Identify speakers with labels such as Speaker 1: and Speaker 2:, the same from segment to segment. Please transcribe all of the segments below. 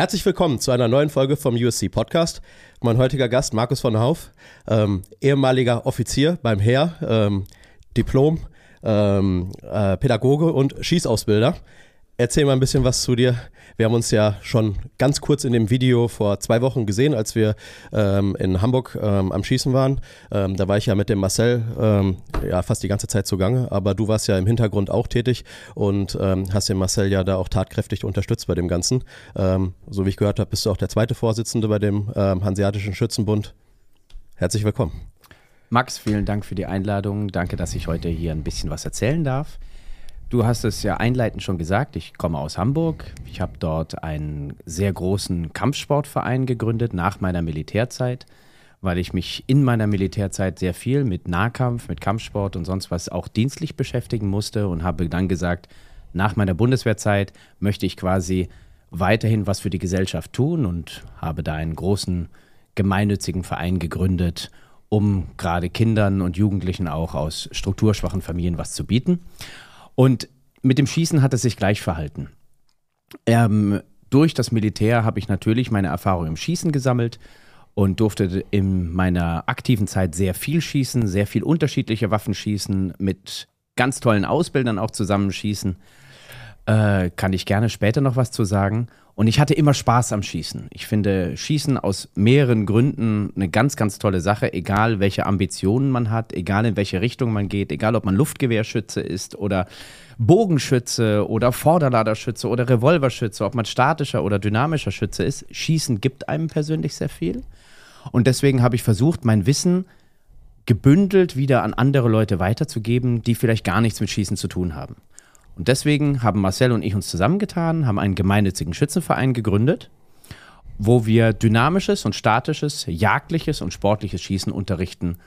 Speaker 1: Herzlich willkommen zu einer neuen Folge vom USC Podcast. Mein heutiger Gast, Markus von Hauf, ähm, ehemaliger Offizier beim Heer, ähm, Diplom, ähm, äh, Pädagoge und Schießausbilder. Erzähl mal ein bisschen was zu dir. Wir haben uns ja schon ganz kurz in dem Video vor zwei Wochen gesehen, als wir ähm, in Hamburg ähm, am Schießen waren. Ähm, da war ich ja mit dem Marcel ähm, ja fast die ganze Zeit zugange, aber du warst ja im Hintergrund auch tätig und ähm, hast den Marcel ja da auch tatkräftig unterstützt bei dem Ganzen. Ähm, so wie ich gehört habe, bist du auch der zweite Vorsitzende bei dem Hanseatischen Schützenbund. Herzlich willkommen.
Speaker 2: Max, vielen Dank für die Einladung. Danke, dass ich heute hier ein bisschen was erzählen darf. Du hast es ja einleitend schon gesagt, ich komme aus Hamburg. Ich habe dort einen sehr großen Kampfsportverein gegründet nach meiner Militärzeit, weil ich mich in meiner Militärzeit sehr viel mit Nahkampf, mit Kampfsport und sonst was auch dienstlich beschäftigen musste und habe dann gesagt, nach meiner Bundeswehrzeit möchte ich quasi weiterhin was für die Gesellschaft tun und habe da einen großen gemeinnützigen Verein gegründet, um gerade Kindern und Jugendlichen auch aus strukturschwachen Familien was zu bieten. Und mit dem Schießen hat es sich gleich verhalten. Ähm, durch das Militär habe ich natürlich meine Erfahrung im Schießen gesammelt und durfte in meiner aktiven Zeit sehr viel schießen, sehr viel unterschiedliche Waffen schießen, mit ganz tollen Ausbildern auch zusammenschießen. Äh, kann ich gerne später noch was zu sagen. Und ich hatte immer Spaß am Schießen. Ich finde Schießen aus mehreren Gründen eine ganz, ganz tolle Sache, egal welche Ambitionen man hat, egal in welche Richtung man geht, egal ob man Luftgewehrschütze ist oder Bogenschütze oder Vorderladerschütze oder Revolverschütze, ob man statischer oder dynamischer Schütze ist. Schießen gibt einem persönlich sehr viel. Und deswegen habe ich versucht, mein Wissen gebündelt wieder an andere Leute weiterzugeben, die vielleicht gar nichts mit Schießen zu tun haben. Und deswegen haben Marcel und ich uns zusammengetan, haben einen gemeinnützigen Schützenverein gegründet, wo wir dynamisches und statisches, jagdliches und sportliches Schießen unterrichten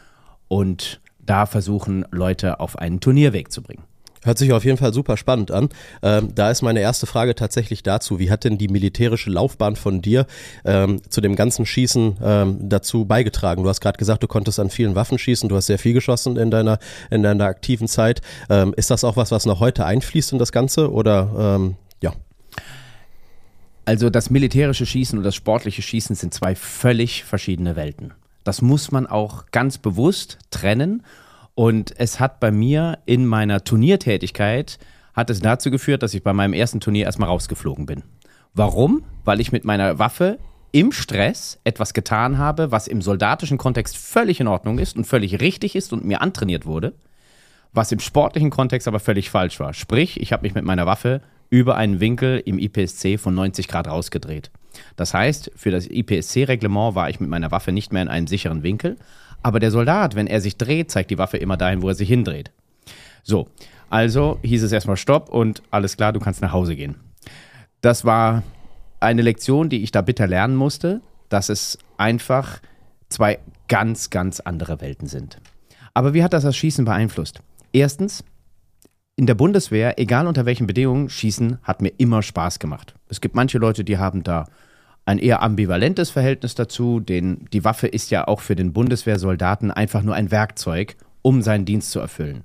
Speaker 2: und da versuchen, Leute auf einen Turnierweg zu bringen.
Speaker 1: Hört sich auf jeden Fall super spannend an. Ähm, da ist meine erste Frage tatsächlich dazu. Wie hat denn die militärische Laufbahn von dir ähm, zu dem ganzen Schießen ähm, dazu beigetragen? Du hast gerade gesagt, du konntest an vielen Waffen schießen, du hast sehr viel geschossen in deiner, in deiner aktiven Zeit. Ähm, ist das auch was, was noch heute einfließt in das Ganze oder ähm, ja?
Speaker 2: Also das militärische Schießen und das sportliche Schießen sind zwei völlig verschiedene Welten. Das muss man auch ganz bewusst trennen und es hat bei mir in meiner Turniertätigkeit hat es dazu geführt, dass ich bei meinem ersten Turnier erstmal rausgeflogen bin. Warum? Weil ich mit meiner Waffe im Stress etwas getan habe, was im soldatischen Kontext völlig in Ordnung ist und völlig richtig ist und mir antrainiert wurde, was im sportlichen Kontext aber völlig falsch war. Sprich, ich habe mich mit meiner Waffe über einen Winkel im IPSC von 90 Grad rausgedreht. Das heißt, für das IPSC-Reglement war ich mit meiner Waffe nicht mehr in einem sicheren Winkel, aber der Soldat, wenn er sich dreht, zeigt die Waffe immer dahin, wo er sich hindreht. So, also hieß es erstmal Stopp und alles klar, du kannst nach Hause gehen. Das war eine Lektion, die ich da bitter lernen musste, dass es einfach zwei ganz, ganz andere Welten sind. Aber wie hat das das Schießen beeinflusst? Erstens, in der Bundeswehr, egal unter welchen Bedingungen, Schießen hat mir immer Spaß gemacht. Es gibt manche Leute, die haben da ein eher ambivalentes Verhältnis dazu, denn die Waffe ist ja auch für den Bundeswehrsoldaten einfach nur ein Werkzeug, um seinen Dienst zu erfüllen.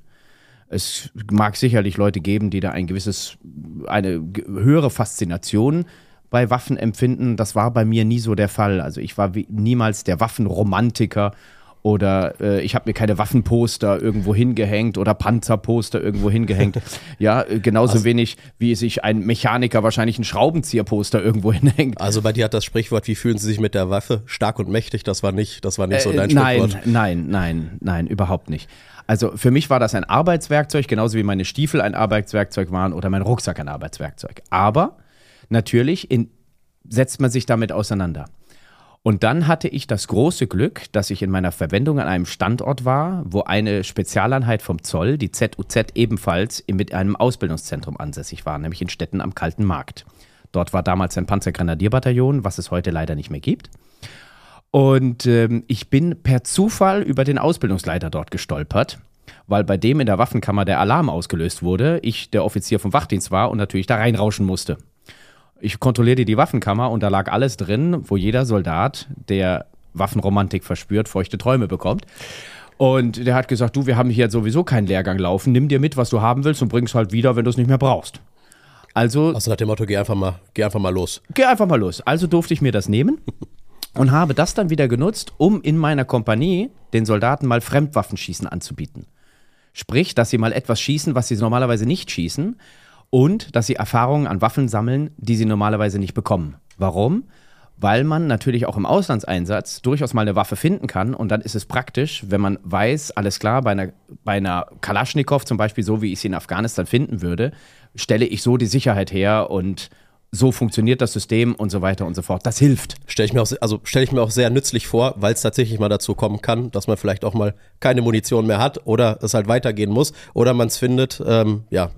Speaker 2: Es mag sicherlich Leute geben, die da ein gewisses, eine höhere Faszination bei Waffen empfinden. Das war bei mir nie so der Fall. Also ich war niemals der Waffenromantiker oder äh, ich habe mir keine Waffenposter irgendwo hingehängt oder Panzerposter irgendwo hingehängt. ja, äh, genauso also, wenig wie sich ein Mechaniker wahrscheinlich ein Schraubenzieherposter irgendwo hinhängt.
Speaker 1: Also bei dir hat das Sprichwort, wie fühlen Sie sich mit der Waffe stark und mächtig, das war nicht, das war nicht so äh, dein
Speaker 2: nein, Sprichwort. Nein, nein, nein, nein, überhaupt nicht. Also für mich war das ein Arbeitswerkzeug, genauso wie meine Stiefel ein Arbeitswerkzeug waren oder mein Rucksack ein Arbeitswerkzeug. Aber natürlich in, setzt man sich damit auseinander. Und dann hatte ich das große Glück, dass ich in meiner Verwendung an einem Standort war, wo eine Spezialeinheit vom Zoll, die ZUZ, ebenfalls mit einem Ausbildungszentrum ansässig war, nämlich in Städten am Kalten Markt. Dort war damals ein Panzergrenadierbataillon, was es heute leider nicht mehr gibt. Und ähm, ich bin per Zufall über den Ausbildungsleiter dort gestolpert, weil bei dem in der Waffenkammer der Alarm ausgelöst wurde, ich der Offizier vom Wachdienst war und natürlich da reinrauschen musste. Ich kontrollierte die Waffenkammer und da lag alles drin, wo jeder Soldat, der Waffenromantik verspürt, feuchte Träume bekommt. Und der hat gesagt, du, wir haben hier sowieso keinen Lehrgang laufen, nimm dir mit, was du haben willst und bring's halt wieder, wenn du es nicht mehr brauchst. Also,
Speaker 1: Also nach dem Motto, geh einfach mal, geh einfach mal los.
Speaker 2: geh einfach mal los. Also durfte ich mir das nehmen und habe das dann wieder genutzt, um in meiner Kompanie den Soldaten mal Fremdwaffenschießen anzubieten. Sprich, dass sie mal etwas schießen, was sie normalerweise nicht schießen und dass sie Erfahrungen an Waffen sammeln, die sie normalerweise nicht bekommen. Warum? Weil man natürlich auch im Auslandseinsatz durchaus mal eine Waffe finden kann und dann ist es praktisch, wenn man weiß, alles klar, bei einer, bei einer Kalaschnikow zum Beispiel, so wie ich sie in Afghanistan finden würde, stelle ich so die Sicherheit her und so funktioniert das System und so weiter und so fort. Das hilft.
Speaker 1: Stelle ich mir auch, also stelle ich mir auch sehr nützlich vor, weil es tatsächlich mal dazu kommen kann, dass man vielleicht auch mal keine Munition mehr hat oder es halt weitergehen muss oder man es findet, ähm, ja,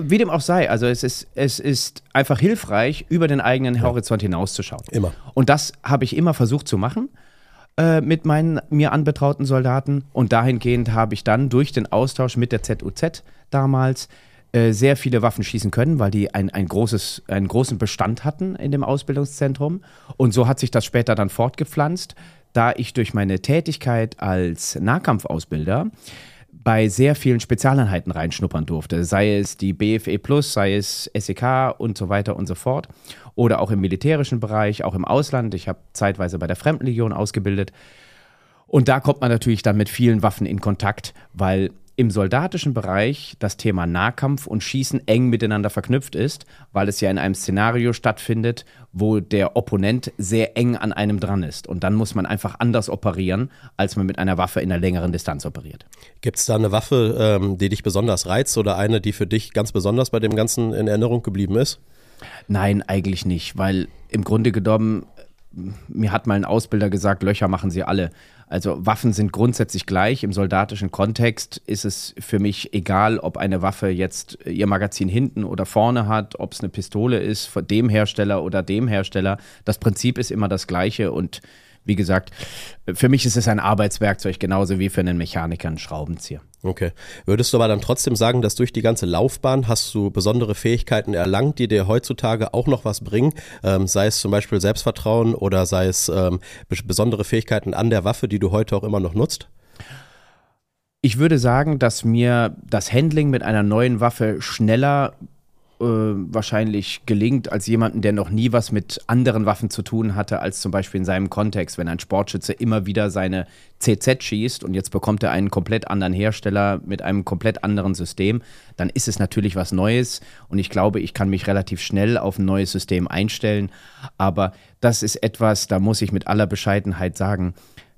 Speaker 2: Wie dem auch sei, also es ist, es ist einfach hilfreich, über den eigenen Horizont hinauszuschauen.
Speaker 1: Immer.
Speaker 2: Und das habe ich immer versucht zu machen äh, mit meinen mir anbetrauten Soldaten. Und dahingehend habe ich dann durch den Austausch mit der ZUZ damals äh, sehr viele Waffen schießen können, weil die ein, ein großes, einen großen Bestand hatten in dem Ausbildungszentrum. Und so hat sich das später dann fortgepflanzt, da ich durch meine Tätigkeit als Nahkampfausbilder bei sehr vielen Spezialeinheiten reinschnuppern durfte. Sei es die BFE Plus, sei es SEK und so weiter und so fort. Oder auch im militärischen Bereich, auch im Ausland. Ich habe zeitweise bei der Fremdenlegion ausgebildet. Und da kommt man natürlich dann mit vielen Waffen in Kontakt, weil im soldatischen Bereich das Thema Nahkampf und Schießen eng miteinander verknüpft ist, weil es ja in einem Szenario stattfindet, wo der Opponent sehr eng an einem dran ist. Und dann muss man einfach anders operieren, als man mit einer Waffe in einer längeren Distanz operiert.
Speaker 1: Gibt es da eine Waffe, ähm, die dich besonders reizt oder eine, die für dich ganz besonders bei dem Ganzen in Erinnerung geblieben ist?
Speaker 2: Nein, eigentlich nicht, weil im Grunde genommen, äh, mir hat mal ein Ausbilder gesagt, Löcher machen sie alle. Also Waffen sind grundsätzlich gleich. Im soldatischen Kontext ist es für mich egal, ob eine Waffe jetzt ihr Magazin hinten oder vorne hat, ob es eine Pistole ist von dem Hersteller oder dem Hersteller. Das Prinzip ist immer das gleiche und wie gesagt, für mich ist es ein Arbeitswerkzeug genauso wie für einen Mechaniker ein Schraubenzieher.
Speaker 1: Okay. Würdest du aber dann trotzdem sagen, dass durch die ganze Laufbahn hast du besondere Fähigkeiten erlangt, die dir heutzutage auch noch was bringen? Ähm, sei es zum Beispiel Selbstvertrauen oder sei es ähm, bes- besondere Fähigkeiten an der Waffe, die du heute auch immer noch nutzt?
Speaker 2: Ich würde sagen, dass mir das Handling mit einer neuen Waffe schneller äh, wahrscheinlich gelingt als jemanden, der noch nie was mit anderen Waffen zu tun hatte, als zum Beispiel in seinem Kontext, wenn ein Sportschütze immer wieder seine CZ schießt und jetzt bekommt er einen komplett anderen Hersteller mit einem komplett anderen System, dann ist es natürlich was Neues. Und ich glaube, ich kann mich relativ schnell auf ein neues System einstellen, aber das ist etwas, da muss ich mit aller Bescheidenheit sagen,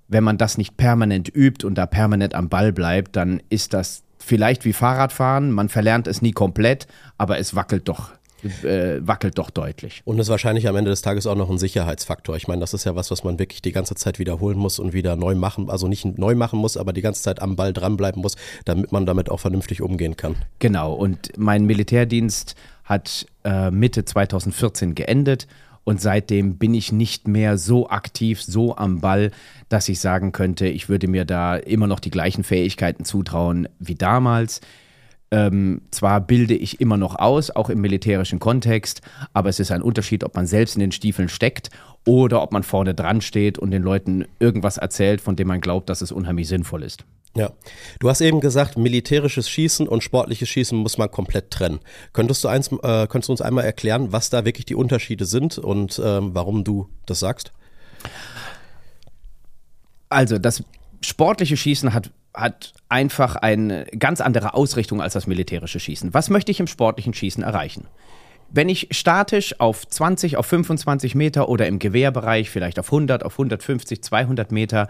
Speaker 2: wenn man das nicht permanent übt und da permanent am Ball bleibt, dann ist das vielleicht wie Fahrradfahren. Man verlernt es nie komplett, aber es wackelt doch, äh, wackelt doch deutlich.
Speaker 1: Und ist wahrscheinlich am Ende des Tages auch noch ein Sicherheitsfaktor. Ich meine, das ist ja was, was man wirklich die ganze Zeit wiederholen muss und wieder neu machen, also nicht neu machen muss, aber die ganze Zeit am Ball dranbleiben muss, damit man damit auch vernünftig umgehen kann.
Speaker 2: Genau, und mein Militärdienst hat äh, Mitte 2014 geendet und seitdem bin ich nicht mehr so aktiv, so am Ball, dass ich sagen könnte, ich würde mir da immer noch die gleichen Fähigkeiten zutrauen wie damals. Ähm, zwar bilde ich immer noch aus, auch im militärischen Kontext, aber es ist ein Unterschied, ob man selbst in den Stiefeln steckt oder ob man vorne dran steht und den Leuten irgendwas erzählt, von dem man glaubt, dass es unheimlich sinnvoll ist.
Speaker 1: Ja. Du hast eben gesagt, militärisches Schießen und sportliches Schießen muss man komplett trennen. Könntest du, eins, äh, könntest du uns einmal erklären, was da wirklich die Unterschiede sind und ähm, warum du das sagst?
Speaker 2: Also, das sportliche Schießen hat, hat einfach eine ganz andere Ausrichtung als das militärische Schießen. Was möchte ich im sportlichen Schießen erreichen? Wenn ich statisch auf 20, auf 25 Meter oder im Gewehrbereich vielleicht auf 100, auf 150, 200 Meter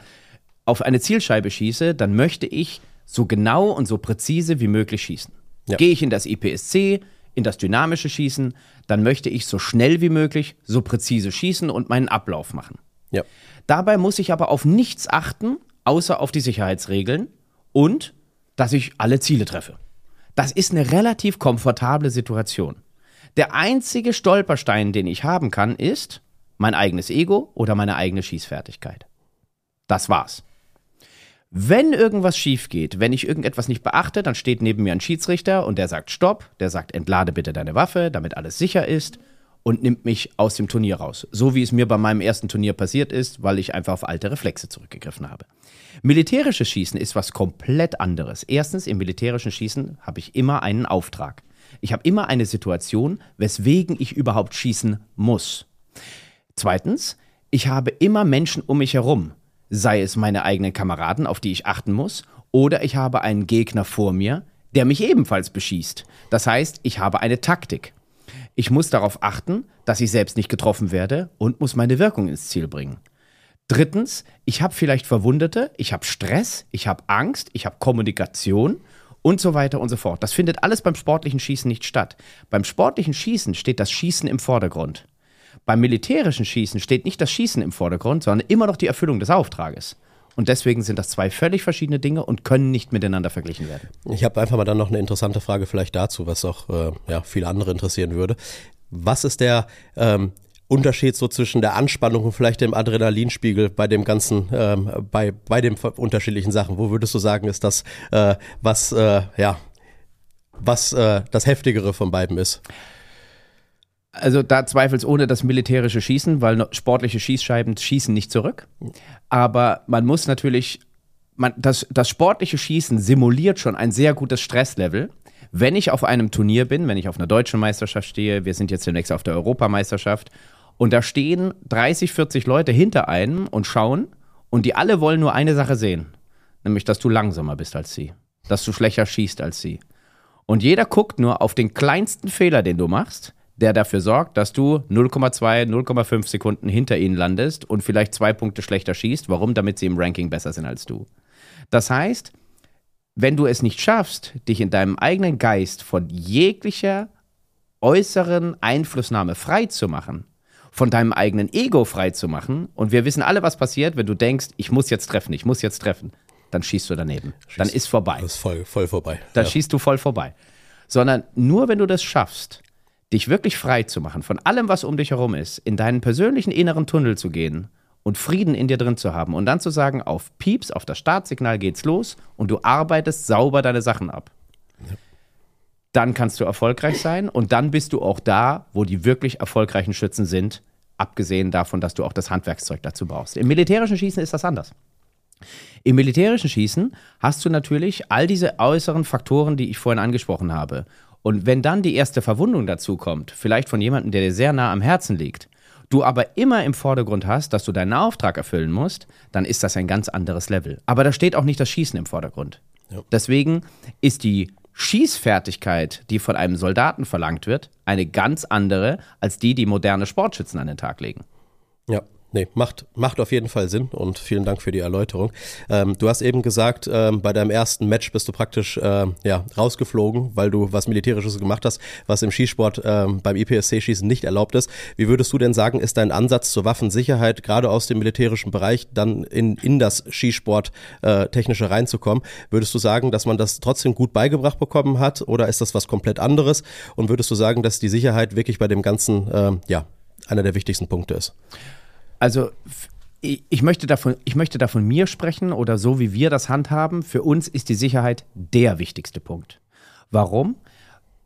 Speaker 2: auf eine Zielscheibe schieße, dann möchte ich so genau und so präzise wie möglich schießen.
Speaker 1: Ja.
Speaker 2: Gehe ich in das IPSC, in das dynamische Schießen, dann möchte ich so schnell wie möglich, so präzise schießen und meinen Ablauf machen.
Speaker 1: Ja.
Speaker 2: Dabei muss ich aber auf nichts achten, außer auf die Sicherheitsregeln und dass ich alle Ziele treffe. Das ist eine relativ komfortable Situation. Der einzige Stolperstein, den ich haben kann, ist mein eigenes Ego oder meine eigene Schießfertigkeit. Das war's. Wenn irgendwas schief geht, wenn ich irgendetwas nicht beachte, dann steht neben mir ein Schiedsrichter und der sagt Stopp, der sagt entlade bitte deine Waffe, damit alles sicher ist und nimmt mich aus dem Turnier raus. So wie es mir bei meinem ersten Turnier passiert ist, weil ich einfach auf alte Reflexe zurückgegriffen habe. Militärisches Schießen ist was komplett anderes. Erstens, im militärischen Schießen habe ich immer einen Auftrag. Ich habe immer eine Situation, weswegen ich überhaupt schießen muss. Zweitens, ich habe immer Menschen um mich herum, sei es meine eigenen Kameraden, auf die ich achten muss, oder ich habe einen Gegner vor mir, der mich ebenfalls beschießt. Das heißt, ich habe eine Taktik. Ich muss darauf achten, dass ich selbst nicht getroffen werde und muss meine Wirkung ins Ziel bringen. Drittens, ich habe vielleicht Verwundete, ich habe Stress, ich habe Angst, ich habe Kommunikation und so weiter und so fort. Das findet alles beim sportlichen Schießen nicht statt. Beim sportlichen Schießen steht das Schießen im Vordergrund. Beim militärischen Schießen steht nicht das Schießen im Vordergrund, sondern immer noch die Erfüllung des Auftrages. Und deswegen sind das zwei völlig verschiedene Dinge und können nicht miteinander verglichen werden.
Speaker 1: Ich habe einfach mal dann noch eine interessante Frage vielleicht dazu, was auch äh, ja, viele andere interessieren würde. Was ist der ähm, Unterschied so zwischen der Anspannung und vielleicht dem Adrenalinspiegel bei dem ganzen, ähm, bei, bei den unterschiedlichen Sachen? Wo würdest du sagen, ist das, äh, was, äh, ja, was äh, das heftigere von beiden ist?
Speaker 2: Also da zweifelsohne das militärische Schießen, weil sportliche Schießscheiben schießen nicht zurück. Aber man muss natürlich, man, das, das sportliche Schießen simuliert schon ein sehr gutes Stresslevel. Wenn ich auf einem Turnier bin, wenn ich auf einer deutschen Meisterschaft stehe, wir sind jetzt demnächst auf der Europameisterschaft, und da stehen 30, 40 Leute hinter einem und schauen, und die alle wollen nur eine Sache sehen, nämlich dass du langsamer bist als sie, dass du schlechter schießt als sie. Und jeder guckt nur auf den kleinsten Fehler, den du machst, der dafür sorgt, dass du 0,2, 0,5 Sekunden hinter ihnen landest und vielleicht zwei Punkte schlechter schießt. Warum? Damit sie im Ranking besser sind als du. Das heißt, wenn du es nicht schaffst, dich in deinem eigenen Geist von jeglicher äußeren Einflussnahme frei zu machen, von deinem eigenen Ego frei zu machen, und wir wissen alle, was passiert, wenn du denkst, ich muss jetzt treffen, ich muss jetzt treffen, dann schießt du daneben. Schießt, dann ist vorbei.
Speaker 1: Das ist voll, voll vorbei.
Speaker 2: Dann ja. schießt du voll vorbei. Sondern nur wenn du das schaffst, dich wirklich frei zu machen von allem, was um dich herum ist, in deinen persönlichen inneren Tunnel zu gehen und Frieden in dir drin zu haben und dann zu sagen, auf Pieps, auf das Startsignal geht's los und du arbeitest sauber deine Sachen ab. Ja. Dann kannst du erfolgreich sein und dann bist du auch da, wo die wirklich erfolgreichen Schützen sind, abgesehen davon, dass du auch das Handwerkszeug dazu brauchst. Im militärischen Schießen ist das anders. Im militärischen Schießen hast du natürlich all diese äußeren Faktoren, die ich vorhin angesprochen habe. Und wenn dann die erste Verwundung dazu kommt, vielleicht von jemandem, der dir sehr nah am Herzen liegt, du aber immer im Vordergrund hast, dass du deinen Auftrag erfüllen musst, dann ist das ein ganz anderes Level. Aber da steht auch nicht das Schießen im Vordergrund. Ja. Deswegen ist die Schießfertigkeit, die von einem Soldaten verlangt wird, eine ganz andere als die, die moderne Sportschützen an den Tag legen.
Speaker 1: Ja, Nee, macht, macht auf jeden Fall Sinn und vielen Dank für die Erläuterung. Ähm, du hast eben gesagt, ähm, bei deinem ersten Match bist du praktisch äh, ja, rausgeflogen, weil du was Militärisches gemacht hast, was im Skisport ähm, beim IPSC-Schießen nicht erlaubt ist. Wie würdest du denn sagen, ist dein Ansatz zur Waffensicherheit gerade aus dem militärischen Bereich dann in, in das Skisport äh, reinzukommen? Würdest du sagen, dass man das trotzdem gut beigebracht bekommen hat oder ist das was komplett anderes? Und würdest du sagen, dass die Sicherheit wirklich bei dem Ganzen äh, ja, einer der wichtigsten Punkte ist?
Speaker 2: Also ich möchte, davon, ich möchte davon mir sprechen oder so, wie wir das handhaben. Für uns ist die Sicherheit der wichtigste Punkt. Warum?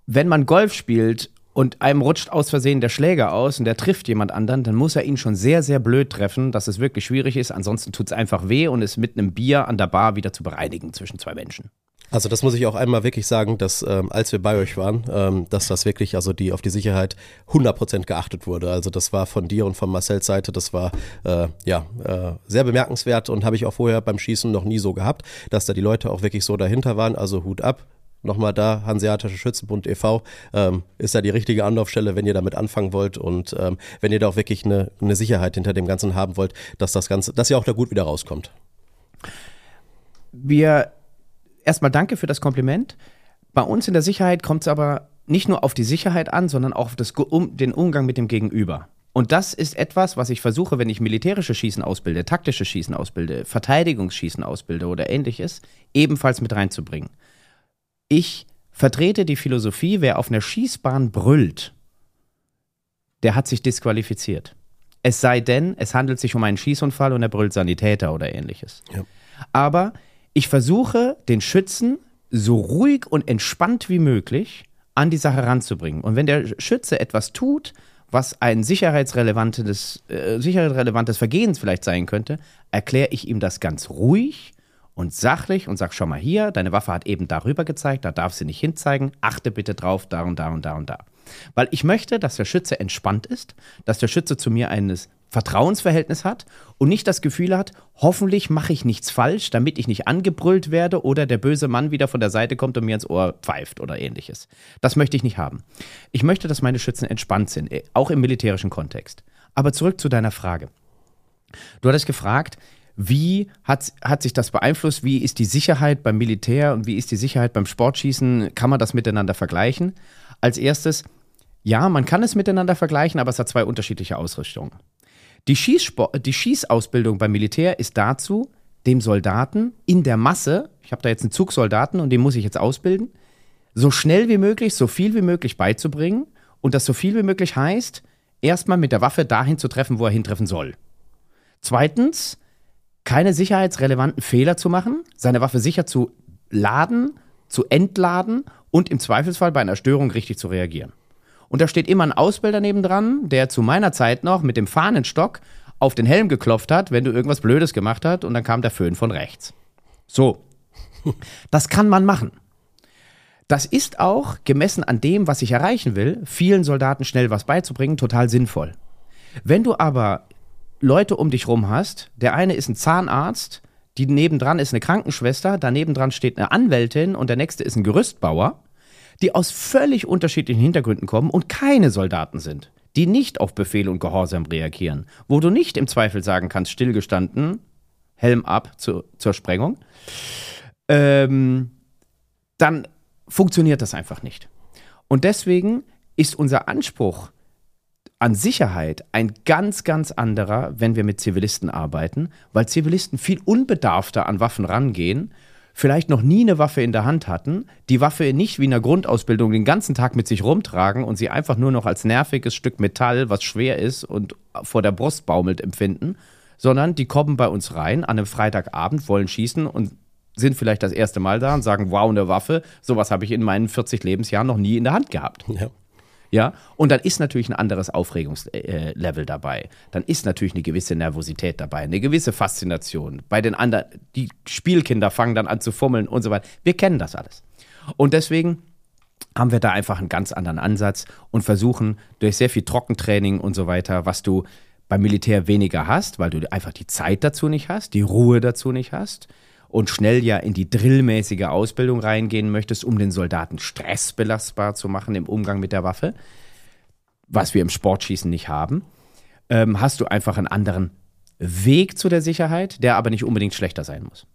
Speaker 2: Wenn man Golf spielt und einem rutscht aus Versehen der Schläger aus und der trifft jemand anderen, dann muss er ihn schon sehr, sehr blöd treffen, dass es wirklich schwierig ist. Ansonsten tut es einfach weh und ist mit einem Bier an der Bar wieder zu bereinigen zwischen zwei Menschen.
Speaker 1: Also das muss ich auch einmal wirklich sagen, dass ähm, als wir bei euch waren, ähm, dass das wirklich, also die auf die Sicherheit 100% geachtet wurde. Also das war von dir und von Marcells Seite, das war äh, ja äh, sehr bemerkenswert und habe ich auch vorher beim Schießen noch nie so gehabt, dass da die Leute auch wirklich so dahinter waren. Also Hut ab, nochmal da, Hanseatische Schützenbund e.V. Ähm, ist da die richtige Anlaufstelle, wenn ihr damit anfangen wollt und ähm, wenn ihr da auch wirklich eine, eine Sicherheit hinter dem Ganzen haben wollt, dass das Ganze, dass ihr auch da gut wieder rauskommt.
Speaker 2: Wir erstmal danke für das Kompliment. Bei uns in der Sicherheit kommt es aber nicht nur auf die Sicherheit an, sondern auch auf das, um, den Umgang mit dem Gegenüber. Und das ist etwas, was ich versuche, wenn ich militärische Schießen ausbilde, taktische Schießen ausbilde, Verteidigungsschießen ausbilde oder ähnliches, ebenfalls mit reinzubringen. Ich vertrete die Philosophie, wer auf einer Schießbahn brüllt, der hat sich disqualifiziert. Es sei denn, es handelt sich um einen Schießunfall und er brüllt Sanitäter oder ähnliches. Ja. Aber ich versuche, den Schützen so ruhig und entspannt wie möglich an die Sache ranzubringen. Und wenn der Schütze etwas tut, was ein sicherheitsrelevantes, äh, sicherheitsrelevantes Vergehen vielleicht sein könnte, erkläre ich ihm das ganz ruhig und sachlich und sag, schau mal hier, deine Waffe hat eben darüber gezeigt, da darf sie nicht hinzeigen, achte bitte drauf, da und da und da und da. Weil ich möchte, dass der Schütze entspannt ist, dass der Schütze zu mir eines Vertrauensverhältnis hat und nicht das Gefühl hat, hoffentlich mache ich nichts falsch, damit ich nicht angebrüllt werde oder der böse Mann wieder von der Seite kommt und mir ins Ohr pfeift oder ähnliches. Das möchte ich nicht haben. Ich möchte, dass meine Schützen entspannt sind, äh, auch im militärischen Kontext. Aber zurück zu deiner Frage. Du hattest gefragt, wie hat, hat sich das beeinflusst? Wie ist die Sicherheit beim Militär und wie ist die Sicherheit beim Sportschießen? Kann man das miteinander vergleichen? Als erstes, ja, man kann es miteinander vergleichen, aber es hat zwei unterschiedliche Ausrichtungen. Die, die Schießausbildung beim Militär ist dazu, dem Soldaten in der Masse, ich habe da jetzt einen Zugsoldaten und den muss ich jetzt ausbilden, so schnell wie möglich, so viel wie möglich beizubringen. Und das so viel wie möglich heißt, erstmal mit der Waffe dahin zu treffen, wo er hintreffen soll. Zweitens, keine sicherheitsrelevanten Fehler zu machen, seine Waffe sicher zu laden, zu entladen und im Zweifelsfall bei einer Störung richtig zu reagieren. Und da steht immer ein Ausbilder nebendran, der zu meiner Zeit noch mit dem Fahnenstock auf den Helm geklopft hat, wenn du irgendwas Blödes gemacht hast und dann kam der Föhn von rechts. So. Das kann man machen. Das ist auch, gemessen an dem, was ich erreichen will, vielen Soldaten schnell was beizubringen, total sinnvoll. Wenn du aber Leute um dich rum hast, der eine ist ein Zahnarzt, die nebendran ist eine Krankenschwester, daneben dran steht eine Anwältin und der nächste ist ein Gerüstbauer, die aus völlig unterschiedlichen Hintergründen kommen und keine Soldaten sind, die nicht auf Befehl und Gehorsam reagieren, wo du nicht im Zweifel sagen kannst, stillgestanden, Helm ab zu, zur Sprengung, ähm, dann funktioniert das einfach nicht. Und deswegen ist unser Anspruch an Sicherheit ein ganz, ganz anderer, wenn wir mit Zivilisten arbeiten, weil Zivilisten viel unbedarfter an Waffen rangehen vielleicht noch nie eine Waffe in der Hand hatten, die Waffe nicht wie in der Grundausbildung den ganzen Tag mit sich rumtragen und sie einfach nur noch als nerviges Stück Metall, was schwer ist und vor der Brust baumelt, empfinden, sondern die kommen bei uns rein an einem Freitagabend, wollen schießen und sind vielleicht das erste Mal da und sagen, wow, eine Waffe, sowas habe ich in meinen 40 Lebensjahren noch nie in der Hand gehabt. Ja. Ja, und dann ist natürlich ein anderes Aufregungslevel dabei. Dann ist natürlich eine gewisse Nervosität dabei, eine gewisse Faszination. Bei den anderen, die Spielkinder fangen dann an zu fummeln und so weiter. Wir kennen das alles. Und deswegen haben wir da einfach einen ganz anderen Ansatz und versuchen durch sehr viel Trockentraining und so weiter, was du beim Militär weniger hast, weil du einfach die Zeit dazu nicht hast, die Ruhe dazu nicht hast, und schnell ja in die drillmäßige Ausbildung reingehen möchtest, um den Soldaten stressbelastbar zu machen im Umgang mit der Waffe, was wir im Sportschießen nicht haben, ähm, hast du einfach einen anderen Weg zu der Sicherheit, der aber nicht unbedingt schlechter sein muss.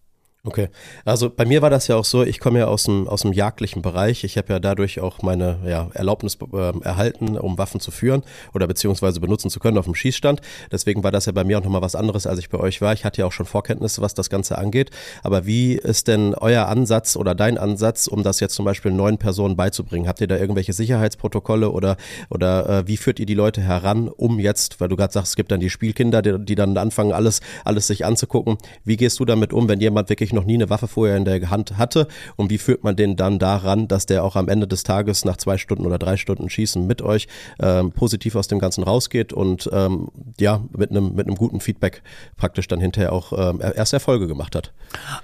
Speaker 1: Okay, also bei mir war das ja auch so, ich komme ja aus dem, aus dem jagdlichen Bereich. Ich habe ja dadurch auch meine ja, Erlaubnis äh, erhalten, um Waffen zu führen oder beziehungsweise benutzen zu können auf dem Schießstand. Deswegen war das ja bei mir auch nochmal was anderes, als ich bei euch war. Ich hatte ja auch schon Vorkenntnisse, was das Ganze angeht. Aber wie ist denn euer Ansatz oder dein Ansatz, um das jetzt zum Beispiel neuen Personen beizubringen? Habt ihr da irgendwelche Sicherheitsprotokolle oder, oder äh, wie führt ihr die Leute heran, um jetzt, weil du gerade sagst, es gibt dann die Spielkinder, die, die dann anfangen, alles, alles sich anzugucken. Wie gehst du damit um, wenn jemand wirklich noch nie eine Waffe vorher in der Hand hatte und wie führt man den dann daran, dass der auch am Ende des Tages nach zwei Stunden oder drei Stunden Schießen mit euch ähm, positiv aus dem Ganzen rausgeht und ähm, ja, mit einem mit einem guten Feedback praktisch dann hinterher auch ähm, erst Erfolge gemacht hat.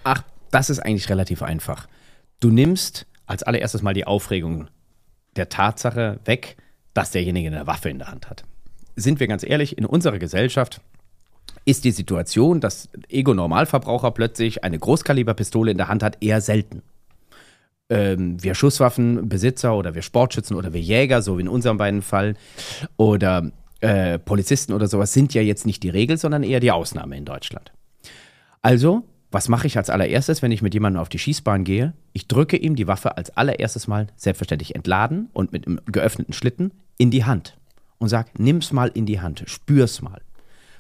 Speaker 2: Ach, das ist eigentlich relativ einfach. Du nimmst als allererstes mal die Aufregung der Tatsache weg, dass derjenige eine Waffe in der Hand hat. Sind wir ganz ehrlich, in unserer Gesellschaft ist die Situation, dass Ego-Normalverbraucher plötzlich eine Großkaliberpistole in der Hand hat, eher selten. Ähm, wir Schusswaffenbesitzer oder wir Sportschützen oder wir Jäger, so wie in unserem beiden Fall, oder äh, Polizisten oder sowas, sind ja jetzt nicht die Regel, sondern eher die Ausnahme in Deutschland. Also, was mache ich als allererstes, wenn ich mit jemandem auf die Schießbahn gehe? Ich drücke ihm die Waffe als allererstes Mal selbstverständlich entladen und mit einem geöffneten Schlitten in die Hand und sage, nimm's mal in die Hand, spür's mal.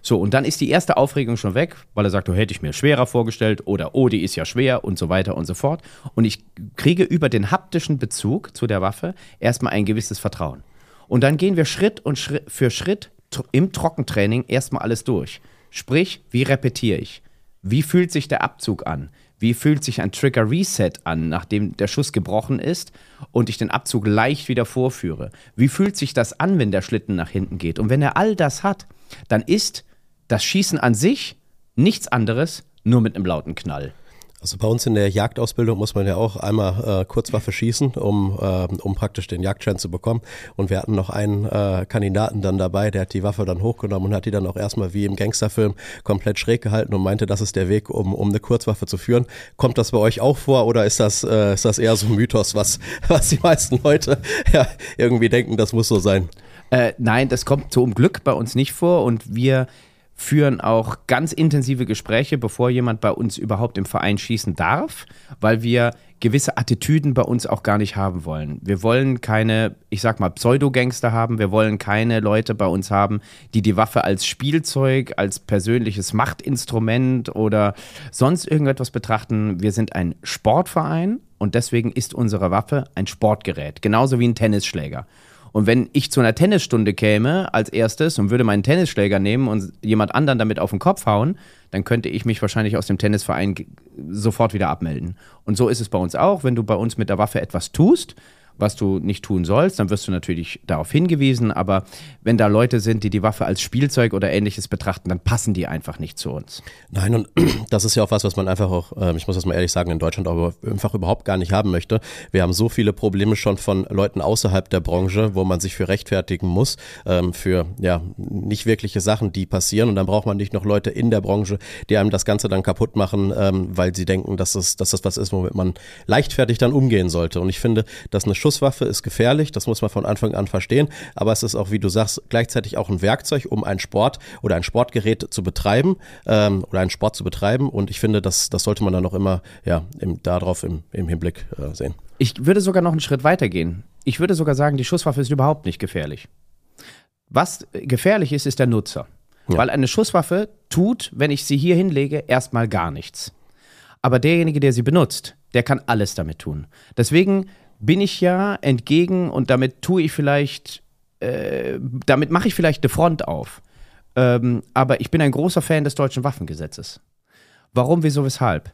Speaker 2: So, und dann ist die erste Aufregung schon weg, weil er sagt, oh, hätte ich mir schwerer vorgestellt oder oh, die ist ja schwer und so weiter und so fort. Und ich kriege über den haptischen Bezug zu der Waffe erstmal ein gewisses Vertrauen. Und dann gehen wir Schritt und Schritt für Schritt im Trockentraining erstmal alles durch. Sprich, wie repetiere ich? Wie fühlt sich der Abzug an? Wie fühlt sich ein Trigger Reset an, nachdem der Schuss gebrochen ist und ich den Abzug leicht wieder vorführe? Wie fühlt sich das an, wenn der Schlitten nach hinten geht? Und wenn er all das hat, dann ist das Schießen an sich nichts anderes, nur mit einem lauten Knall.
Speaker 1: Also bei uns in der Jagdausbildung muss man ja auch einmal äh, Kurzwaffe schießen, um, äh, um praktisch den Jagdschein zu bekommen. Und wir hatten noch einen äh, Kandidaten dann dabei, der hat die Waffe dann hochgenommen und hat die dann auch erstmal wie im Gangsterfilm komplett schräg gehalten und meinte, das ist der Weg, um, um eine Kurzwaffe zu führen. Kommt das bei euch auch vor oder ist das, äh, ist das eher so ein Mythos, was, was die meisten Leute ja, irgendwie denken, das muss so sein?
Speaker 2: Äh, nein, das kommt zum Glück bei uns nicht vor und wir führen auch ganz intensive Gespräche, bevor jemand bei uns überhaupt im Verein schießen darf, weil wir gewisse Attitüden bei uns auch gar nicht haben wollen. Wir wollen keine, ich sag mal, Pseudogangster haben, wir wollen keine Leute bei uns haben, die die Waffe als Spielzeug, als persönliches Machtinstrument oder sonst irgendetwas betrachten. Wir sind ein Sportverein und deswegen ist unsere Waffe ein Sportgerät, genauso wie ein Tennisschläger. Und wenn ich zu einer Tennisstunde käme als erstes und würde meinen Tennisschläger nehmen und jemand anderen damit auf den Kopf hauen, dann könnte ich mich wahrscheinlich aus dem Tennisverein sofort wieder abmelden. Und so ist es bei uns auch. Wenn du bei uns mit der Waffe etwas tust, was du nicht tun sollst, dann wirst du natürlich darauf hingewiesen. Aber wenn da Leute sind, die die Waffe als Spielzeug oder ähnliches betrachten, dann passen die einfach nicht zu uns.
Speaker 1: Nein, und das ist ja auch was, was man einfach auch, ähm, ich muss das mal ehrlich sagen, in Deutschland auch einfach überhaupt gar nicht haben möchte. Wir haben so viele Probleme schon von Leuten außerhalb der Branche, wo man sich für rechtfertigen muss, ähm, für ja nicht wirkliche Sachen, die passieren. Und dann braucht man nicht noch Leute in der Branche, die einem das Ganze dann kaputt machen, ähm, weil sie denken, dass das, dass das was ist, womit man leichtfertig dann umgehen sollte. Und ich finde, dass eine Schusswaffe ist gefährlich, das muss man von Anfang an verstehen, aber es ist auch, wie du sagst, gleichzeitig auch ein Werkzeug, um einen Sport oder ein Sportgerät zu betreiben ähm, oder einen Sport zu betreiben und ich finde, das, das sollte man dann auch immer ja, im, darauf im, im Hinblick äh, sehen.
Speaker 2: Ich würde sogar noch einen Schritt weiter gehen. Ich würde sogar sagen, die Schusswaffe ist überhaupt nicht gefährlich. Was gefährlich ist, ist der Nutzer. Ja. Weil eine Schusswaffe tut, wenn ich sie hier hinlege, erstmal gar nichts. Aber derjenige, der sie benutzt, der kann alles damit tun. Deswegen bin ich ja entgegen und damit tue ich vielleicht, äh, damit mache ich vielleicht eine Front auf. Ähm, aber ich bin ein großer Fan des deutschen Waffengesetzes. Warum, wieso, weshalb?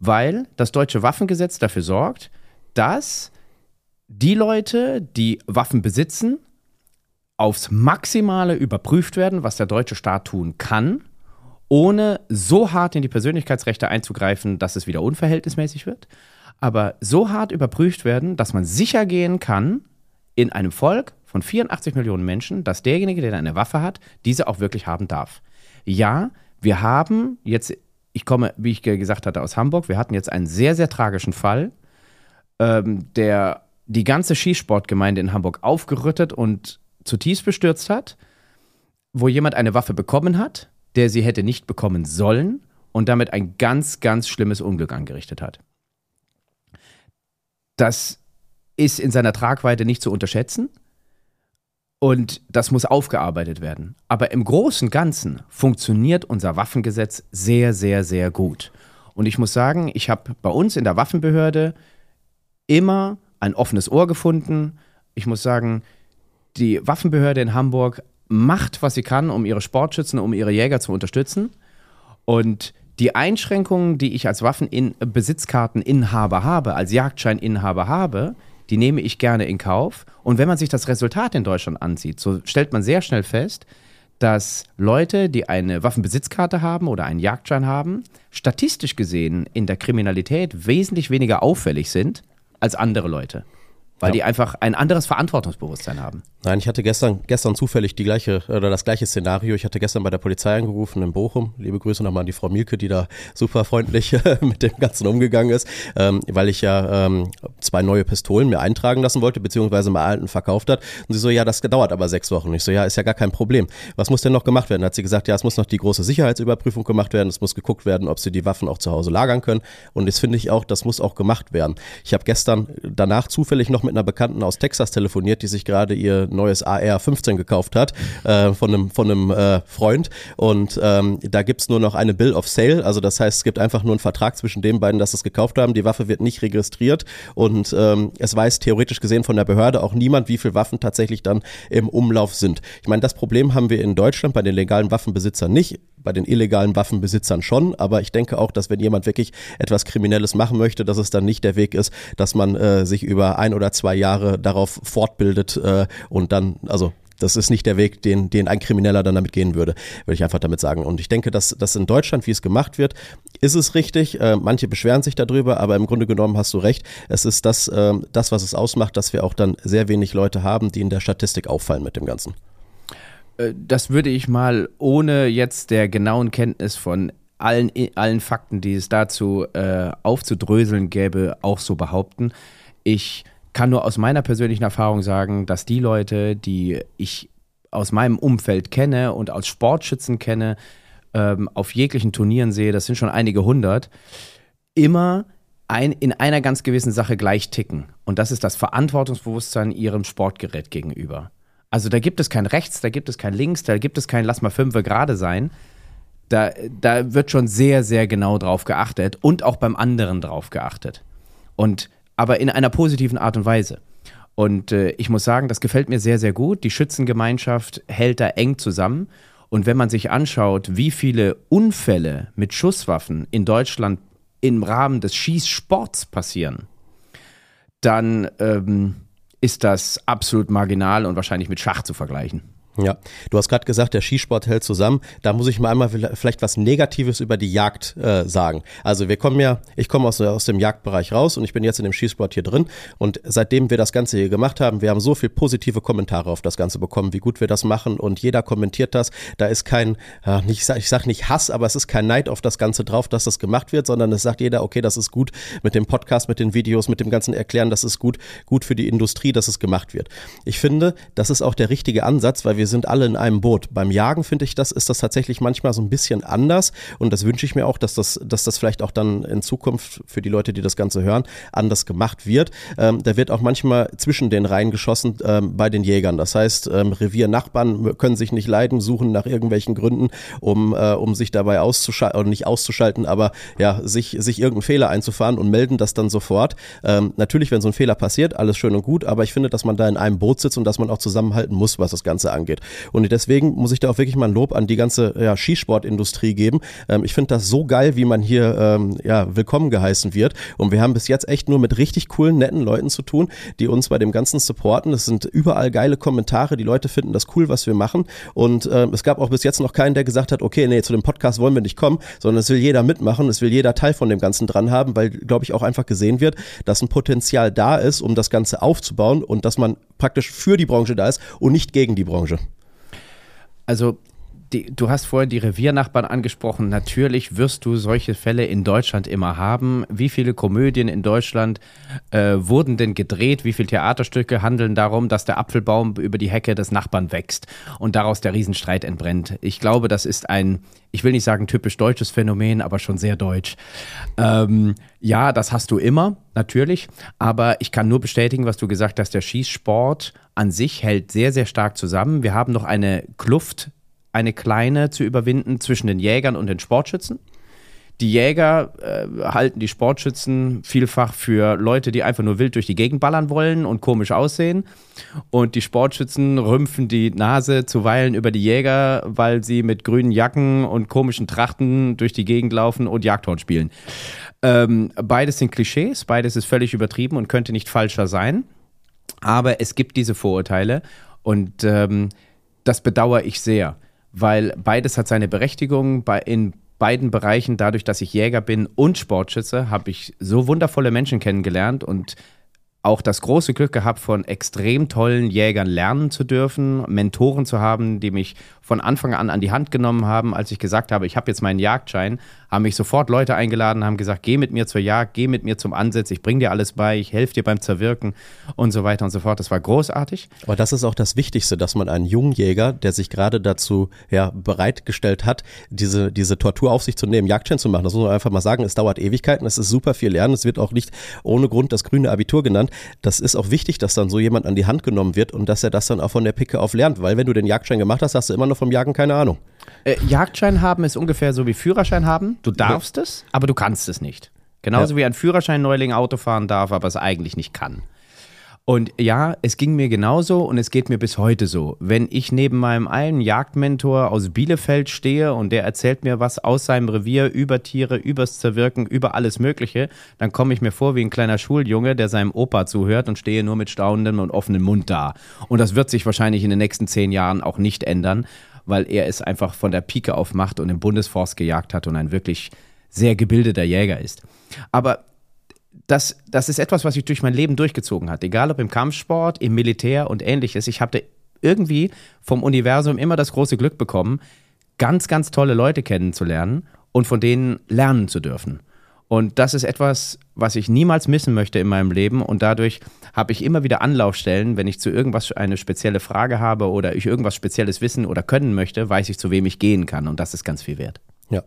Speaker 2: Weil das deutsche Waffengesetz dafür sorgt, dass die Leute, die Waffen besitzen, aufs Maximale überprüft werden, was der deutsche Staat tun kann, ohne so hart in die Persönlichkeitsrechte einzugreifen, dass es wieder unverhältnismäßig wird aber so hart überprüft werden, dass man sicher gehen kann, in einem Volk von 84 Millionen Menschen, dass derjenige, der eine Waffe hat, diese auch wirklich haben darf. Ja, wir haben jetzt, ich komme, wie ich gesagt hatte, aus Hamburg, wir hatten jetzt einen sehr, sehr tragischen Fall, ähm, der die ganze Schießsportgemeinde in Hamburg aufgerüttet und zutiefst bestürzt hat, wo jemand eine Waffe bekommen hat, der sie hätte nicht bekommen sollen und damit ein ganz, ganz schlimmes Unglück angerichtet hat. Das ist in seiner Tragweite nicht zu unterschätzen. Und das muss aufgearbeitet werden. Aber im Großen und Ganzen funktioniert unser Waffengesetz sehr, sehr, sehr gut. Und ich muss sagen, ich habe bei uns in der Waffenbehörde immer ein offenes Ohr gefunden. Ich muss sagen, die Waffenbehörde in Hamburg macht, was sie kann, um ihre Sportschützen, um ihre Jäger zu unterstützen. Und die Einschränkungen, die ich als Waffenbesitzkarteninhaber habe, als Jagdscheininhaber habe, die nehme ich gerne in Kauf. Und wenn man sich das Resultat in Deutschland ansieht, so stellt man sehr schnell fest, dass Leute, die eine Waffenbesitzkarte haben oder einen Jagdschein haben, statistisch gesehen in der Kriminalität wesentlich weniger auffällig sind als andere Leute weil ja. die einfach ein anderes Verantwortungsbewusstsein haben.
Speaker 1: Nein, ich hatte gestern, gestern zufällig die gleiche oder das gleiche Szenario. Ich hatte gestern bei der Polizei angerufen in Bochum. Liebe Grüße nochmal an die Frau Mielke, die da super freundlich mit dem Ganzen umgegangen ist, ähm, weil ich ja ähm, zwei neue Pistolen mir eintragen lassen wollte, beziehungsweise mal alten verkauft hat. Und sie so, ja, das dauert aber sechs Wochen. Ich so, ja, ist ja gar kein Problem. Was muss denn noch gemacht werden? Da hat sie gesagt, ja, es muss noch die große Sicherheitsüberprüfung gemacht werden. Es muss geguckt werden, ob sie die Waffen auch zu Hause lagern können. Und das finde ich auch, das muss auch gemacht werden. Ich habe gestern danach zufällig noch mit einer Bekannten aus Texas telefoniert, die sich gerade ihr neues AR-15 gekauft hat äh, von einem, von einem äh, Freund. Und ähm, da gibt's nur noch eine Bill of Sale. Also das heißt, es gibt einfach nur einen Vertrag zwischen den beiden, dass es gekauft haben. Die Waffe wird nicht registriert und ähm, es weiß theoretisch gesehen von der Behörde auch niemand, wie viele Waffen tatsächlich dann im Umlauf sind. Ich meine, das Problem haben wir in Deutschland bei den legalen Waffenbesitzern nicht bei den illegalen Waffenbesitzern schon, aber ich denke auch, dass wenn jemand wirklich etwas Kriminelles machen möchte, dass es dann nicht der Weg ist, dass man äh, sich über ein oder zwei Jahre darauf fortbildet äh, und dann, also Das ist nicht der Weg, den, den ein Krimineller dann damit gehen würde, würde ich einfach damit sagen. Und ich denke, dass das in Deutschland, wie es gemacht wird, ist es richtig. Äh, manche beschweren sich darüber, aber im Grunde genommen hast du recht. Es ist das, äh, das, was es ausmacht, dass wir auch dann sehr wenig Leute haben, die in der Statistik auffallen mit dem Ganzen.
Speaker 2: Äh, das würde ich mal ohne jetzt der genauen Kenntnis von allen, allen Fakten, die es dazu äh, aufzudröseln gäbe, auch so behaupten. Ich kann nur aus meiner persönlichen Erfahrung sagen, dass die Leute, die ich aus meinem Umfeld kenne und als Sportschützen kenne, ähm, auf jeglichen Turnieren sehe, das sind schon einige hundert, immer ein, in einer ganz gewissen Sache gleich ticken. Und das ist das Verantwortungsbewusstsein ihrem Sportgerät gegenüber. Also da gibt es kein Rechts, da gibt es kein Links, da gibt es kein Lass mal fünfe gerade sein. Da, da wird schon sehr, sehr genau drauf geachtet und auch beim anderen drauf geachtet. Und aber in einer positiven Art und Weise. Und äh, ich muss sagen, das gefällt mir sehr, sehr gut. Die Schützengemeinschaft hält da eng zusammen. Und wenn man sich anschaut, wie viele Unfälle mit Schusswaffen in Deutschland im Rahmen des Schießsports passieren, dann ähm, ist das absolut marginal und wahrscheinlich mit Schach zu vergleichen.
Speaker 1: Ja, du hast gerade gesagt, der Skisport hält zusammen. Da muss ich mal einmal vielleicht was Negatives über die Jagd äh, sagen. Also wir kommen ja, ich komme aus, aus dem Jagdbereich raus und ich bin jetzt in dem Skisport hier drin. Und seitdem wir das Ganze hier gemacht haben, wir haben so viel positive Kommentare auf das Ganze bekommen, wie gut wir das machen und jeder kommentiert das. Da ist kein, äh, ich sag nicht Hass, aber es ist kein Neid auf das Ganze drauf, dass das gemacht wird, sondern es sagt jeder, okay, das ist gut mit dem Podcast, mit den Videos, mit dem ganzen Erklären, das ist gut, gut für die Industrie, dass es gemacht wird. Ich finde, das ist auch der richtige Ansatz, weil wir sind alle in einem Boot. Beim Jagen finde ich, das ist das tatsächlich manchmal so ein bisschen anders und das wünsche ich mir auch, dass das, dass das vielleicht auch dann in Zukunft für die Leute, die das Ganze hören, anders gemacht wird. Ähm, da wird auch manchmal zwischen den Reihen geschossen ähm, bei den Jägern. Das heißt, ähm, Reviernachbarn können sich nicht leiden, suchen nach irgendwelchen Gründen, um, äh, um sich dabei auszuschalten, oder nicht auszuschalten, aber ja, sich, sich irgendeinen Fehler einzufahren und melden das dann sofort. Ähm, natürlich, wenn so ein Fehler passiert, alles schön und gut, aber ich finde, dass man da in einem Boot sitzt und dass man auch zusammenhalten muss, was das Ganze angeht. Und deswegen muss ich da auch wirklich mal ein Lob an die ganze ja, Skisportindustrie geben. Ähm, ich finde das so geil, wie man hier ähm, ja, willkommen geheißen wird. Und wir haben bis jetzt echt nur mit richtig coolen, netten Leuten zu tun, die uns bei dem Ganzen supporten. Es sind überall geile Kommentare. Die Leute finden das cool, was wir machen. Und ähm, es gab auch bis jetzt noch keinen, der gesagt hat, okay, nee, zu dem Podcast wollen wir nicht kommen, sondern es will jeder mitmachen, es will jeder Teil von dem Ganzen dran haben, weil, glaube ich, auch einfach gesehen wird, dass ein Potenzial da ist, um das Ganze aufzubauen und dass man praktisch für die Branche da ist und nicht gegen die Branche
Speaker 2: also die, du hast vorher die Reviernachbarn angesprochen. Natürlich wirst du solche Fälle in Deutschland immer haben. Wie viele Komödien in Deutschland äh, wurden denn gedreht? Wie viele Theaterstücke handeln darum, dass der Apfelbaum über die Hecke des Nachbarn wächst und daraus der Riesenstreit entbrennt? Ich glaube, das ist ein, ich will nicht sagen typisch deutsches Phänomen, aber schon sehr deutsch. Ähm, ja, das hast du immer, natürlich. Aber ich kann nur bestätigen, was du gesagt hast. Der Schießsport an sich hält sehr, sehr stark zusammen. Wir haben noch eine Kluft, eine kleine zu überwinden zwischen den Jägern und den Sportschützen. Die Jäger äh, halten die Sportschützen vielfach für Leute, die einfach nur wild durch die Gegend ballern wollen und komisch aussehen. Und die Sportschützen rümpfen die Nase zuweilen über die Jäger, weil sie mit grünen Jacken und komischen Trachten durch die Gegend laufen und Jagdhorn spielen. Ähm, beides sind Klischees, beides ist völlig übertrieben und könnte nicht falscher sein. Aber es gibt diese Vorurteile und ähm, das bedauere ich sehr, weil beides hat seine Berechtigung. Bei, in beiden Bereichen, dadurch, dass ich Jäger bin und Sportschütze, habe ich so wundervolle Menschen kennengelernt und auch das große Glück gehabt, von extrem tollen Jägern lernen zu dürfen, Mentoren zu haben, die mich von Anfang an an die Hand genommen haben, als ich gesagt habe, ich habe jetzt meinen Jagdschein, haben mich sofort Leute eingeladen, haben gesagt, geh mit mir zur Jagd, geh mit mir zum Ansitz, ich bringe dir alles bei, ich helfe dir beim Zerwirken und so weiter und so fort. Das war großartig.
Speaker 1: Aber das ist auch das Wichtigste, dass man einen jungen Jäger, der sich gerade dazu ja, bereitgestellt hat, diese, diese Tortur auf sich zu nehmen, Jagdschein zu machen, das muss man einfach mal sagen, es dauert Ewigkeiten, es ist super viel Lernen, es wird auch nicht ohne Grund das grüne Abitur genannt. Das ist auch wichtig, dass dann so jemand an die Hand genommen wird und dass er das dann auch von der Picke auf lernt, weil wenn du den Jagdschein gemacht hast, hast du immer noch vom Jagen keine Ahnung.
Speaker 2: Äh, Jagdschein haben ist ungefähr so wie Führerschein haben. Du darfst ja. es, aber du kannst es nicht. Genauso ja. wie ein Führerschein-Neuling Auto fahren darf, aber es eigentlich nicht kann. Und ja, es ging mir genauso und es geht mir bis heute so. Wenn ich neben meinem einen Jagdmentor aus Bielefeld stehe und der erzählt mir was aus seinem Revier über Tiere, übers Zerwirken, über alles Mögliche, dann komme ich mir vor wie ein kleiner Schuljunge, der seinem Opa zuhört und stehe nur mit staunendem und offenem Mund da. Und das wird sich wahrscheinlich in den nächsten zehn Jahren auch nicht ändern, weil er es einfach von der Pike auf macht und im Bundesforst gejagt hat und ein wirklich sehr gebildeter Jäger ist. Aber das, das ist etwas, was sich durch mein Leben durchgezogen hat. Egal ob im Kampfsport, im Militär und ähnliches. Ich habe irgendwie vom Universum immer das große Glück bekommen, ganz, ganz tolle Leute kennenzulernen und von denen lernen zu dürfen. Und das ist etwas, was ich niemals missen möchte in meinem Leben. Und dadurch habe ich immer wieder Anlaufstellen, wenn ich zu irgendwas eine spezielle Frage habe oder ich irgendwas Spezielles wissen oder können möchte, weiß ich, zu wem ich gehen kann. Und das ist ganz viel wert.
Speaker 1: Ja,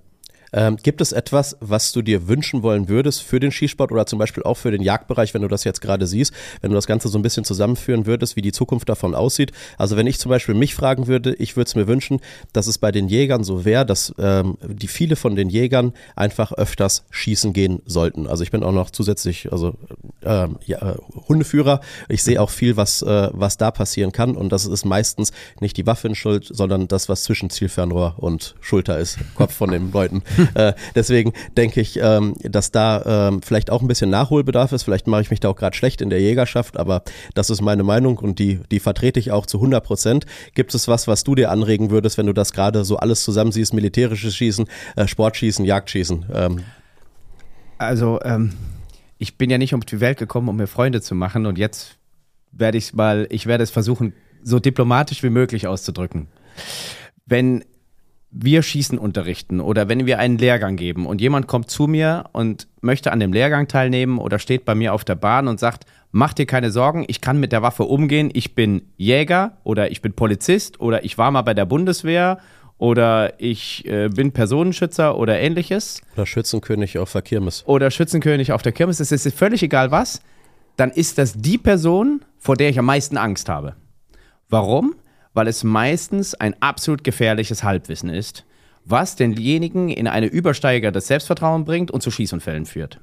Speaker 1: ähm, gibt es etwas, was du dir wünschen wollen würdest für den Skisport oder zum Beispiel auch für den Jagdbereich, wenn du das jetzt gerade siehst, wenn du das Ganze so ein bisschen zusammenführen würdest, wie die Zukunft davon aussieht? Also wenn ich zum Beispiel mich fragen würde, ich würde es mir wünschen, dass es bei den Jägern so wäre, dass ähm, die viele von den Jägern einfach öfters schießen gehen sollten. Also ich bin auch noch zusätzlich, also ähm, ja, äh, Hundeführer. Ich sehe auch viel, was, äh, was da passieren kann und das ist meistens nicht die Waffe in Schuld, sondern das, was zwischen Zielfernrohr und Schulter ist, Kopf von den Leuten. äh, deswegen denke ich, ähm, dass da ähm, vielleicht auch ein bisschen Nachholbedarf ist. Vielleicht mache ich mich da auch gerade schlecht in der Jägerschaft, aber das ist meine Meinung und die, die vertrete ich auch zu 100 Prozent. Gibt es was, was du dir anregen würdest, wenn du das gerade so alles zusammensiehst? Militärisches Schießen, äh, Sportschießen, Jagdschießen? Ähm.
Speaker 2: Also, ähm, ich bin ja nicht um die Welt gekommen, um mir Freunde zu machen und jetzt werde ich mal, ich werde es versuchen, so diplomatisch wie möglich auszudrücken. Wenn wir Schießen unterrichten oder wenn wir einen Lehrgang geben und jemand kommt zu mir und möchte an dem Lehrgang teilnehmen oder steht bei mir auf der Bahn und sagt, mach dir keine Sorgen, ich kann mit der Waffe umgehen, ich bin Jäger oder ich bin Polizist oder ich war mal bei der Bundeswehr oder ich äh, bin Personenschützer oder ähnliches.
Speaker 1: Oder Schützenkönig auf der Kirmes.
Speaker 2: Oder Schützenkönig auf der Kirmes, es ist völlig egal was, dann ist das die Person, vor der ich am meisten Angst habe. Warum? Weil es meistens ein absolut gefährliches Halbwissen ist, was denjenigen in eine übersteigertes Selbstvertrauen bringt und zu Schießunfällen führt.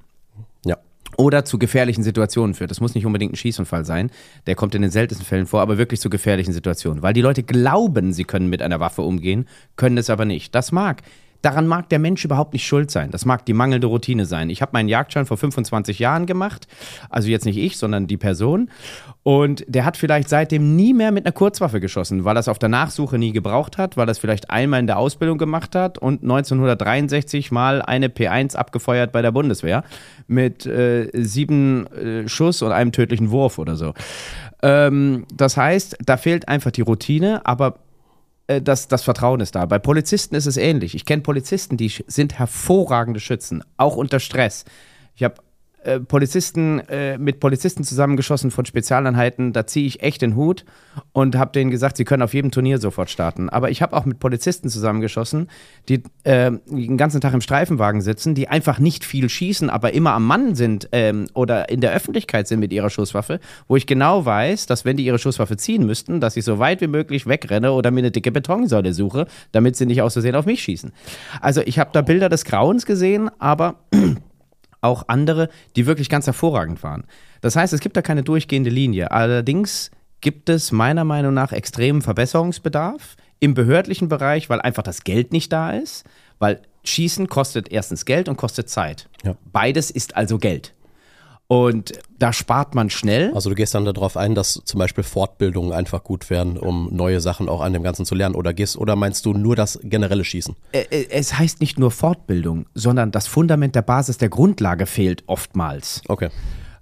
Speaker 1: Ja.
Speaker 2: Oder zu gefährlichen Situationen führt. Das muss nicht unbedingt ein Schießunfall sein, der kommt in den seltensten Fällen vor, aber wirklich zu gefährlichen Situationen. Weil die Leute glauben, sie können mit einer Waffe umgehen, können es aber nicht. Das mag daran mag der Mensch überhaupt nicht schuld sein. Das mag die mangelnde Routine sein. Ich habe meinen Jagdschein vor 25 Jahren gemacht, also jetzt nicht ich, sondern die Person. Und der hat vielleicht seitdem nie mehr mit einer Kurzwaffe geschossen, weil er es auf der Nachsuche nie gebraucht hat, weil er es vielleicht einmal in der Ausbildung gemacht hat und 1963 mal eine P1 abgefeuert bei der Bundeswehr mit äh, sieben äh, Schuss und einem tödlichen Wurf oder so. Ähm, das heißt, da fehlt einfach die Routine, aber äh, das, das Vertrauen ist da. Bei Polizisten ist es ähnlich. Ich kenne Polizisten, die sind hervorragende Schützen, auch unter Stress. Ich habe äh, Polizisten äh, mit Polizisten zusammengeschossen von Spezialeinheiten, da ziehe ich echt den Hut und habe denen gesagt, sie können auf jedem Turnier sofort starten. Aber ich habe auch mit Polizisten zusammengeschossen, die äh, den ganzen Tag im Streifenwagen sitzen, die einfach nicht viel schießen, aber immer am Mann sind ähm, oder in der Öffentlichkeit sind mit ihrer Schusswaffe, wo ich genau weiß, dass wenn die ihre Schusswaffe ziehen müssten, dass ich so weit wie möglich wegrenne oder mir eine dicke Betonsäule suche, damit sie nicht aus Versehen auf mich schießen. Also ich habe da Bilder des Grauens gesehen, aber auch andere, die wirklich ganz hervorragend waren. Das heißt, es gibt da keine durchgehende Linie. Allerdings gibt es meiner Meinung nach extremen Verbesserungsbedarf im behördlichen Bereich, weil einfach das Geld nicht da ist, weil Schießen kostet erstens Geld und kostet Zeit. Ja. Beides ist also Geld. Und da spart man schnell.
Speaker 1: Also du gehst dann darauf ein, dass zum Beispiel Fortbildungen einfach gut wären, um neue Sachen auch an dem Ganzen zu lernen. Oder gehst, oder meinst du nur das generelle Schießen?
Speaker 2: Es heißt nicht nur Fortbildung, sondern das Fundament der Basis der Grundlage fehlt oftmals.
Speaker 1: Okay.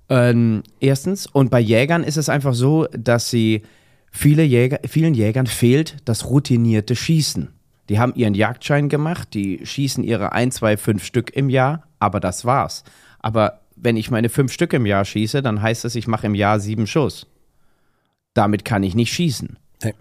Speaker 2: Ähm, erstens, und bei Jägern ist es einfach so, dass sie viele Jäger, vielen Jägern fehlt das routinierte Schießen. Die haben ihren Jagdschein gemacht, die schießen ihre ein, zwei, fünf Stück im Jahr, aber das war's. Aber wenn ich meine fünf Stück im Jahr schieße, dann heißt das, ich mache im Jahr sieben Schuss. Damit kann ich nicht schießen.
Speaker 1: Nee.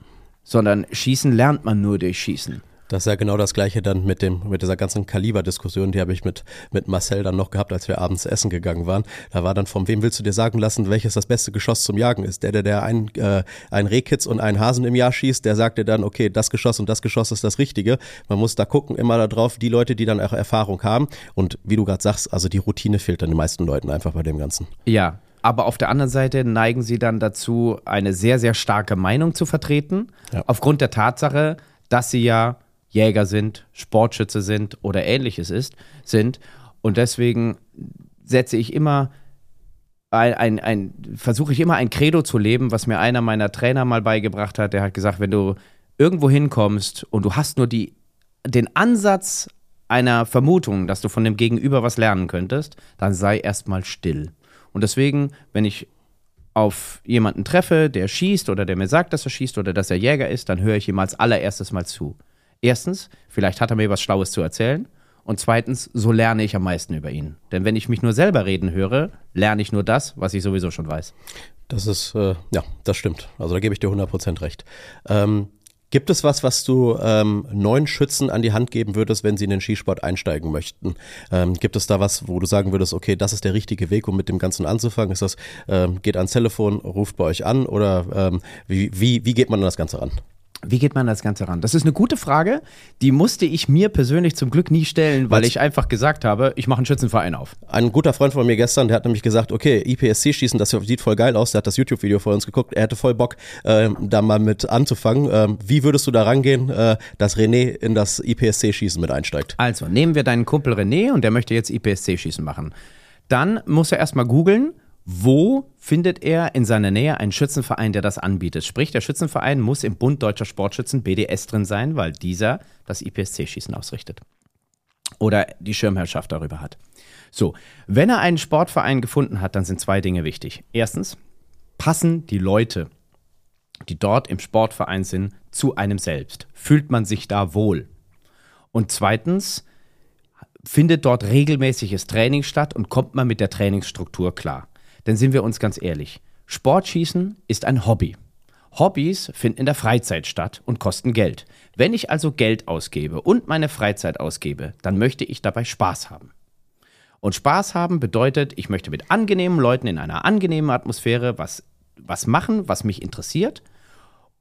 Speaker 2: Sondern schießen lernt man nur durch Schießen.
Speaker 1: Das ist ja genau das gleiche dann mit dem, mit dieser ganzen Kaliber-Diskussion, die habe ich mit, mit Marcel dann noch gehabt, als wir abends essen gegangen waren. Da war dann von wem willst du dir sagen lassen, welches das beste Geschoss zum Jagen ist? Der, der, der ein, äh, ein Rehkitz und einen Hasen im Jahr schießt, der sagt dir dann, okay, das Geschoss und das Geschoss ist das Richtige. Man muss da gucken, immer darauf, die Leute, die dann auch Erfahrung haben. Und wie du gerade sagst, also die Routine fehlt dann den meisten Leuten einfach bei dem Ganzen.
Speaker 2: Ja, aber auf der anderen Seite neigen sie dann dazu, eine sehr, sehr starke Meinung zu vertreten,
Speaker 1: Ja.
Speaker 2: aufgrund der Tatsache, dass sie ja Jäger sind, Sportschütze sind oder ähnliches ist, sind. Und deswegen setze ich immer ein, ein, ein versuche ich immer ein Credo zu leben, was mir einer meiner Trainer mal beigebracht hat. Der hat gesagt, wenn du irgendwo hinkommst und du hast nur die, den Ansatz einer Vermutung, dass du von dem Gegenüber was lernen könntest, dann sei erstmal still. Und deswegen, wenn ich auf jemanden treffe, der schießt oder der mir sagt, dass er schießt oder dass er Jäger ist, dann höre ich ihm als allererstes mal zu. Erstens, vielleicht hat er mir was Schlaues zu erzählen. Und zweitens, so lerne ich am meisten über ihn. Denn wenn ich mich nur selber reden höre, lerne ich nur das, was ich sowieso schon weiß.
Speaker 1: Das ist, äh, ja, das stimmt. Also da gebe ich dir 100% recht. Ähm, gibt es was, was du ähm, neuen Schützen an die Hand geben würdest, wenn sie in den Skisport einsteigen möchten? Ähm, gibt es da was, wo du sagen würdest, okay, das ist der richtige Weg, um mit dem Ganzen anzufangen? Ist das, ähm, geht ans Telefon, ruft bei euch an oder ähm, wie, wie, wie geht man an das Ganze ran?
Speaker 2: Wie geht man das Ganze ran? Das ist eine gute Frage. Die musste ich mir persönlich zum Glück nie stellen, weil
Speaker 1: Was?
Speaker 2: ich einfach gesagt habe, ich mache einen Schützenverein auf.
Speaker 1: Ein guter Freund von mir gestern, der hat nämlich gesagt, okay, IPSC-Schießen, das sieht voll geil aus, der hat das YouTube-Video vor uns geguckt, er hätte voll Bock, ähm, da mal mit anzufangen. Ähm, wie würdest du da rangehen, äh, dass René in das IPSC-Schießen mit einsteigt?
Speaker 2: Also, nehmen wir deinen Kumpel René und der möchte jetzt IPSC-Schießen machen. Dann muss er erstmal googeln, wo findet er in seiner Nähe einen Schützenverein, der das anbietet. Sprich, der Schützenverein muss im Bund Deutscher Sportschützen BDS drin sein, weil dieser das IPSC-Schießen ausrichtet. Oder die Schirmherrschaft darüber hat. So, wenn er einen Sportverein gefunden hat, dann sind zwei Dinge wichtig. Erstens, passen die Leute, die dort im Sportverein sind, zu einem selbst? Fühlt man sich da wohl? Und zweitens, findet dort regelmäßiges Training statt und kommt man mit der Trainingsstruktur klar? Denn sind wir uns ganz ehrlich, Sportschießen ist ein Hobby. Hobbys finden in der Freizeit statt und kosten Geld. Wenn ich also Geld ausgebe und meine Freizeit ausgebe, dann möchte ich dabei Spaß haben. Und Spaß haben bedeutet, ich möchte mit angenehmen Leuten in einer angenehmen Atmosphäre was, was machen, was mich interessiert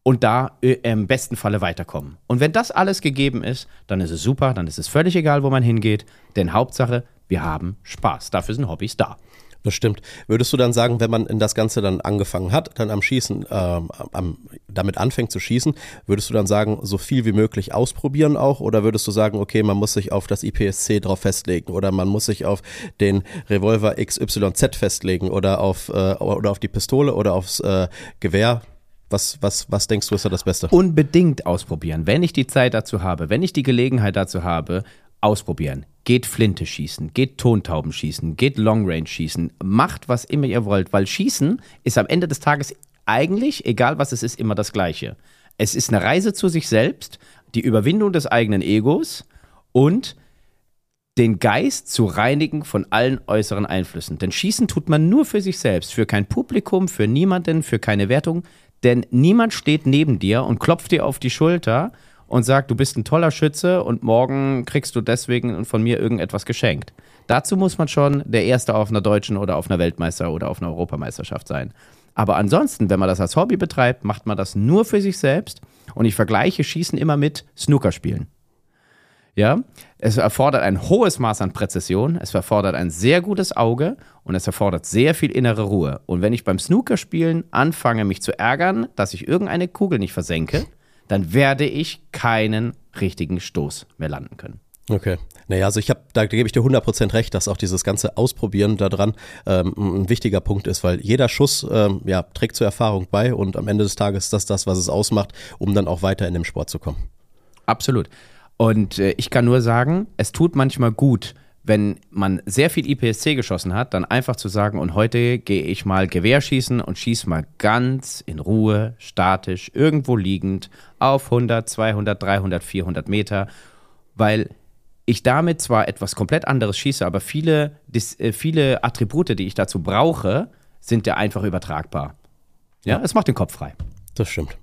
Speaker 2: und da äh, im besten Falle weiterkommen. Und wenn das alles gegeben ist, dann ist es super, dann ist es völlig egal, wo man hingeht, denn Hauptsache, wir haben Spaß. Dafür sind Hobbys da.
Speaker 1: Das stimmt. Würdest du dann sagen, wenn man in das Ganze dann angefangen hat, dann am Schießen, ähm, am, damit anfängt zu schießen, würdest du dann sagen, so viel wie möglich ausprobieren auch? Oder würdest du sagen, okay, man muss sich auf das IPSC drauf festlegen oder man muss sich auf den Revolver XYZ festlegen oder auf, äh, oder auf die Pistole oder aufs äh, Gewehr? Was, was, was denkst du, ist da das Beste?
Speaker 2: Unbedingt ausprobieren. Wenn ich die Zeit dazu habe, wenn ich die Gelegenheit dazu habe, ausprobieren. Geht Flinte schießen, geht Tontauben schießen, geht Long Range schießen, macht was immer ihr wollt, weil Schießen ist am Ende des Tages eigentlich, egal was es ist, immer das Gleiche. Es ist eine Reise zu sich selbst, die Überwindung des eigenen Egos und den Geist zu reinigen von allen äußeren Einflüssen. Denn Schießen tut man nur für sich selbst, für kein Publikum, für niemanden, für keine Wertung. Denn niemand steht neben dir und klopft dir auf die Schulter und sagt, du bist ein toller Schütze und morgen kriegst du deswegen von mir irgendetwas geschenkt. Dazu muss man schon der Erste auf einer deutschen oder auf einer Weltmeister- oder auf einer Europameisterschaft sein. Aber ansonsten, wenn man das als Hobby betreibt, macht man das nur für sich selbst. Und ich vergleiche Schießen immer mit Snookerspielen. Ja, es erfordert ein hohes Maß an Präzision, es erfordert ein sehr gutes Auge und es erfordert sehr viel innere Ruhe. Und wenn ich beim Snookerspielen anfange, mich zu ärgern, dass ich irgendeine Kugel nicht versenke, dann werde ich keinen richtigen Stoß mehr landen können.
Speaker 1: Okay. Naja, also ich habe, da gebe ich dir 100% recht, dass auch dieses ganze Ausprobieren daran ähm, ein wichtiger Punkt ist, weil jeder Schuss ähm, ja, trägt zur Erfahrung bei und am Ende des Tages ist das das, was es ausmacht, um dann auch weiter in dem Sport zu kommen.
Speaker 2: Absolut. Und äh, ich kann nur sagen, es tut manchmal gut, wenn man sehr viel IPSC geschossen hat, dann einfach zu sagen, und heute gehe ich mal Gewehr schießen und schieße mal ganz in Ruhe, statisch, irgendwo liegend, auf 100, 200, 300, 400 Meter, weil ich damit zwar etwas komplett anderes schieße, aber viele, dis, äh, viele Attribute, die ich dazu brauche, sind ja einfach übertragbar. Ja, es macht den Kopf frei.
Speaker 1: Das stimmt.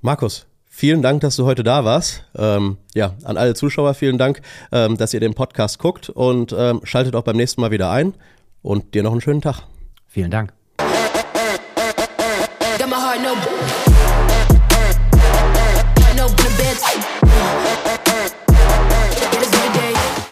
Speaker 1: Markus, vielen Dank, dass du heute da warst. Ähm, ja, an alle Zuschauer vielen Dank, ähm, dass ihr den Podcast guckt und ähm, schaltet auch beim nächsten Mal wieder ein und dir noch einen schönen Tag.
Speaker 2: Vielen Dank.